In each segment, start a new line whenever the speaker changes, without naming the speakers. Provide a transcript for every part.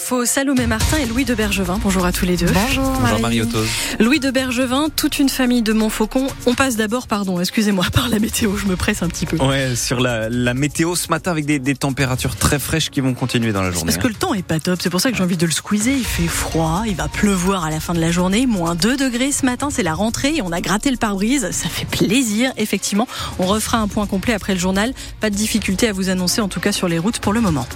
info, Salomé Martin et Louis de Bergevin. Bonjour à tous les deux.
Bonjour.
Bonjour Marie
Louis de Bergevin, toute une famille de Montfaucon. On passe d'abord, pardon, excusez-moi, par la météo. Je me presse un petit peu.
Ouais, sur la, la météo ce matin avec des, des, températures très fraîches qui vont continuer dans la journée.
Parce que le temps est pas top. C'est pour ça que j'ai envie de le squeezer. Il fait froid. Il va pleuvoir à la fin de la journée. Moins 2 degrés ce matin. C'est la rentrée et on a gratté le pare-brise. Ça fait plaisir, effectivement. On refera un point complet après le journal. Pas de difficulté à vous annoncer, en tout cas sur les routes pour le moment.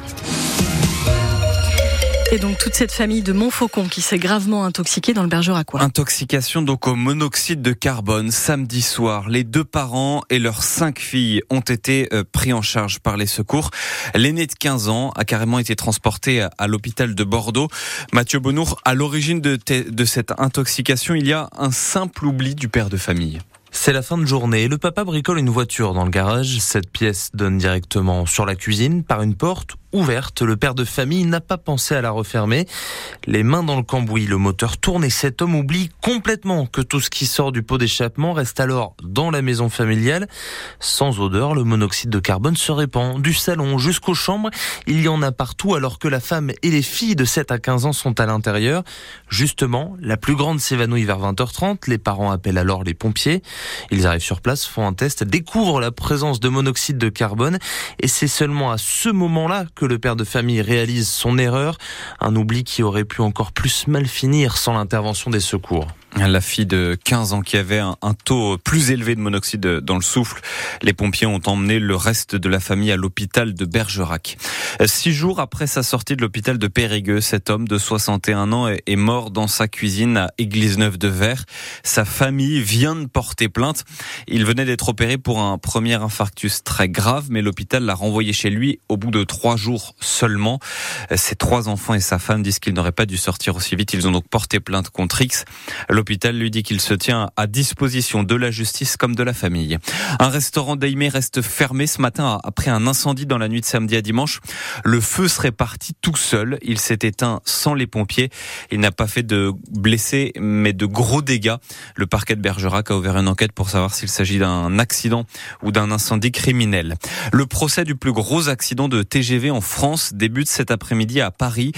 Et donc toute cette famille de Montfaucon qui s'est gravement intoxiquée dans le Bergerac.
Intoxication donc au monoxyde de carbone samedi soir. Les deux parents et leurs cinq filles ont été euh, pris en charge par les secours. L'aîné de 15 ans a carrément été transporté à l'hôpital de Bordeaux. Mathieu Bonour, à l'origine de, de cette intoxication, il y a un simple oubli du père de famille.
C'est la fin de journée. Le papa bricole une voiture dans le garage. Cette pièce donne directement sur la cuisine par une porte ouverte. Le père de famille n'a pas pensé à la refermer. Les mains dans le cambouis, le moteur tourne et cet homme oublie complètement que tout ce qui sort du pot d'échappement reste alors dans la maison familiale. Sans odeur, le monoxyde de carbone se répand du salon jusqu'aux chambres. Il y en a partout alors que la femme et les filles de 7 à 15 ans sont à l'intérieur. Justement, la plus grande s'évanouit vers 20h30. Les parents appellent alors les pompiers. Ils arrivent sur place, font un test, découvrent la présence de monoxyde de carbone et c'est seulement à ce moment-là que le père de famille réalise son erreur, un oubli qui aurait pu encore plus mal finir sans l'intervention des secours.
La fille de 15 ans qui avait un, taux plus élevé de monoxyde dans le souffle. Les pompiers ont emmené le reste de la famille à l'hôpital de Bergerac. Six jours après sa sortie de l'hôpital de Périgueux, cet homme de 61 ans est mort dans sa cuisine à Église-Neuve-de-Ver. Sa famille vient de porter plainte. Il venait d'être opéré pour un premier infarctus très grave, mais l'hôpital l'a renvoyé chez lui au bout de trois jours seulement. Ses trois enfants et sa femme disent qu'il n'aurait pas dû sortir aussi vite. Ils ont donc porté plainte contre X. L'hôpital lui dit qu'il se tient à disposition de la justice comme de la famille. Un restaurant d'Aimé reste fermé ce matin après un incendie dans la nuit de samedi à dimanche. Le feu serait parti tout seul. Il s'est éteint sans les pompiers. Il n'a pas fait de blessés, mais de gros dégâts. Le parquet de Bergerac a ouvert une enquête pour savoir s'il s'agit d'un accident ou d'un incendie criminel. Le procès du plus gros accident de TGV en France débute cet après-midi à Paris.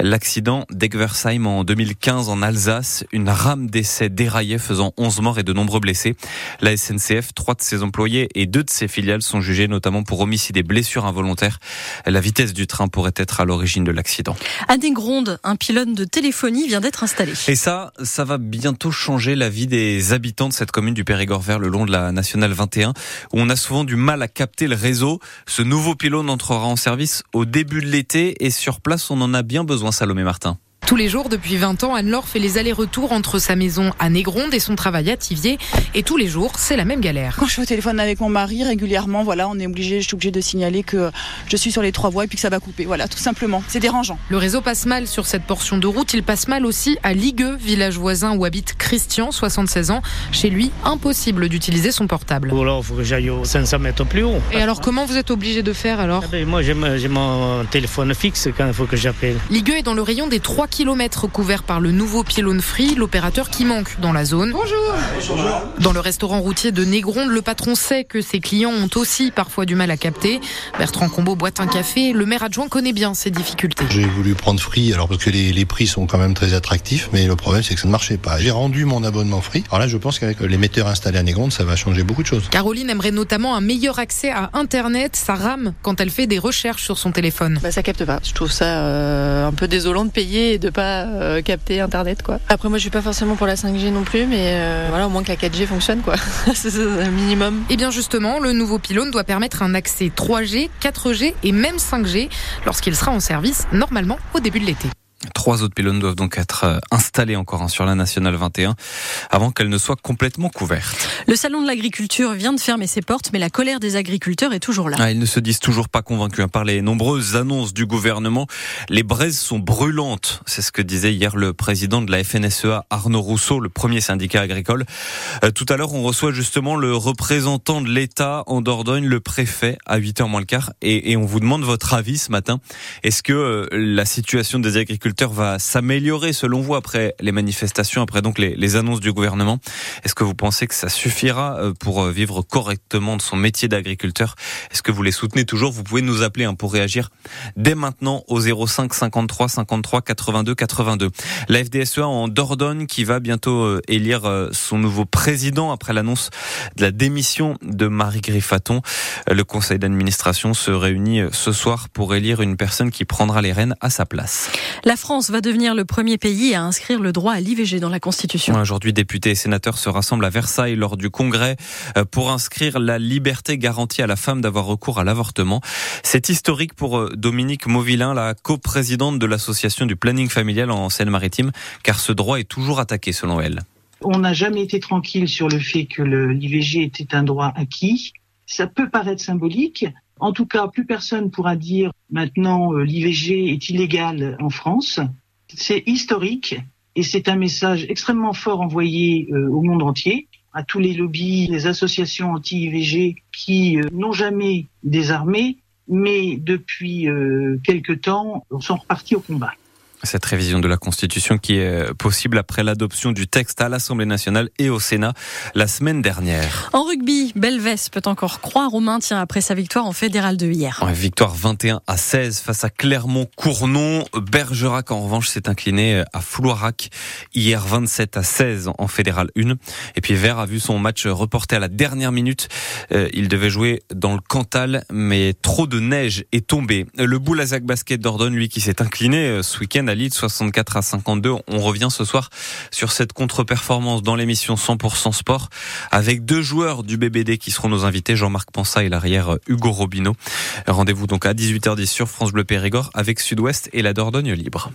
L'accident d'Egversheim en 2015 en Alsace. Une rame d'essai déraillé faisant 11 morts et de nombreux blessés. La SNCF, trois de ses employés et deux de ses filiales sont jugés notamment pour homicide et blessures involontaires. La vitesse du train pourrait être à l'origine de l'accident.
À Desgrondes, un pylône de téléphonie vient d'être installé.
Et ça, ça va bientôt changer la vie des habitants de cette commune du Périgord vert le long de la nationale 21 où on a souvent du mal à capter le réseau. Ce nouveau pylône entrera en service au début de l'été et sur place on en a bien besoin Salomé Martin.
Tous les jours, depuis 20 ans, Anne-Laure fait les allers-retours entre sa maison à Négronde et son travail à Tivier. Et tous les jours, c'est la même galère.
Quand je suis au téléphone avec mon mari régulièrement, voilà, on est obligé, je suis obligé de signaler que je suis sur les trois voies et puis que ça va couper. Voilà, tout simplement. C'est dérangeant.
Le réseau passe mal sur cette portion de route. Il passe mal aussi à Ligueux, village voisin où habite Christian, 76 ans. Chez lui, impossible d'utiliser son portable.
il faut que j'aille 500 mètres plus haut.
Et alors, comment vous êtes obligé de faire alors?
Eh ben, Moi, j'ai mon téléphone fixe quand il faut que j'appelle.
Ligueux est dans le rayon des 3 km couverts par le nouveau pylône free, l'opérateur qui manque dans la zone.
Bonjour.
Dans le restaurant routier de Négronde, le patron sait que ses clients ont aussi parfois du mal à capter. Bertrand Combeau boite un café. Le maire adjoint connaît bien ces difficultés.
J'ai voulu prendre Free, alors parce que les, les, prix sont quand même très attractifs, mais le problème c'est que ça ne marchait pas. J'ai rendu mon abonnement Free. Alors là, je pense qu'avec l'émetteur installé à Négronde, ça va changer beaucoup de choses.
Caroline aimerait notamment un meilleur accès à Internet. Ça rame quand elle fait des recherches sur son téléphone.
Bah, ça capte pas. Je trouve ça euh, un peu désolant de payer et de pas euh, capter Internet, quoi. Après, moi, je suis pas forcément pour la 5G non plus, mais euh, voilà, au moins que la 4G fonctionne, quoi. c'est un minimum.
Et bien justement, le nouveau pylône doit permettre un accès 3G, 4G et même 5G lorsqu'il sera en service normalement au début de l'été.
Trois autres pylônes doivent donc être euh, installés encore hein, sur la nationale 21 avant qu'elle ne soit complètement couverte.
Le salon de l'agriculture vient de fermer ses portes, mais la colère des agriculteurs est toujours là.
Ah, ils ne se disent toujours pas convaincus hein, par les nombreuses annonces du gouvernement. Les braises sont brûlantes, c'est ce que disait hier le président de la FNSEA, Arnaud Rousseau, le premier syndicat agricole. Euh, tout à l'heure, on reçoit justement le représentant de l'État en Dordogne, le préfet, à 8h moins le quart, et, et, on vous demande votre avis ce matin. Est-ce que euh, la situation des agriculteurs agriculteurs va s'améliorer selon vous après les manifestations, après donc les, annonces du gouvernement Est-ce que vous pensez que ça suffira euh, pour euh, vivre correctement de son métier d'agriculteur? Est-ce que vous les soutenez toujours? Vous pouvez nous appeler hein, pour réagir dès maintenant au 05 53 53 82 82. La FDSEA en Dordogne qui va bientôt euh, élire son nouveau président après l'annonce de la démission de Marie Griffaton. Le conseil d'administration se réunit ce soir pour élire une personne qui prendra les rênes à sa place.
La France va devenir le premier pays à inscrire le droit à l'IVG dans la Constitution.
Aujourd'hui, députés et sénateurs se rassemblent à Versailles lors du congrès euh, pour inscrire la liberté garantie à la femme d'avoir recours à l'avortement. C'est historique pour euh, Dominique Mauvillain, la coprésidente de l'association du planning familial en Seine-Maritime, car ce droit est toujours attaqué selon elle.
On n'a jamais été tranquille sur le fait que l'IVG était un droit acquis. Ça peut paraître symbolique. En tout cas, plus personne pourra dire maintenant euh, l'IVG est illégal en France. C'est historique et c'est un message extrêmement fort envoyé euh, au monde entier, à tous les lobbies, les associations anti-IVG qui euh, n'ont jamais désarmé, mais depuis quelque temps sont repartis au combat.
Cette révision de la Constitution qui est possible après l'adoption du texte à l'Assemblée nationale et au Sénat la semaine dernière.
En rugby, Belvès peut encore croire au maintien après sa victoire en fédéral de hier.
victoire 21 à 16 face à Clermont-Cournon. Bergerac en revanche s'est incliné à Floirac hier 27 à 16 en fédéral 1. Et puis Vert a vu son match reporté à la dernière minute. Euh, il devait jouer dans le Cantal mais trop de neige est tombé. Le Boulazac Basket Dordogne lui qui s'est incliné euh, ce week-end Lille 64 à 52. On revient ce soir sur cette contre-performance dans l'émission 100% sport avec deux joueurs du BBD qui seront nos invités, Jean-Marc Pensa et l'arrière Hugo Robineau. Rendez-vous donc à 18h10 sur France Bleu Périgord avec Sud-Ouest et la Dordogne libre.